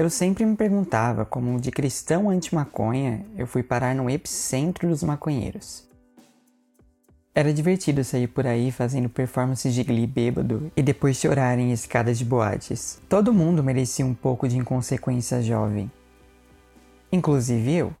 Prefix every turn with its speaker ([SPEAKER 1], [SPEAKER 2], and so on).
[SPEAKER 1] Eu sempre me perguntava como de cristão anti-maconha eu fui parar no epicentro dos maconheiros. Era divertido sair por aí fazendo performances de glee bêbado e depois chorar em escadas de boates. Todo mundo merecia um pouco de inconsequência jovem. Inclusive eu.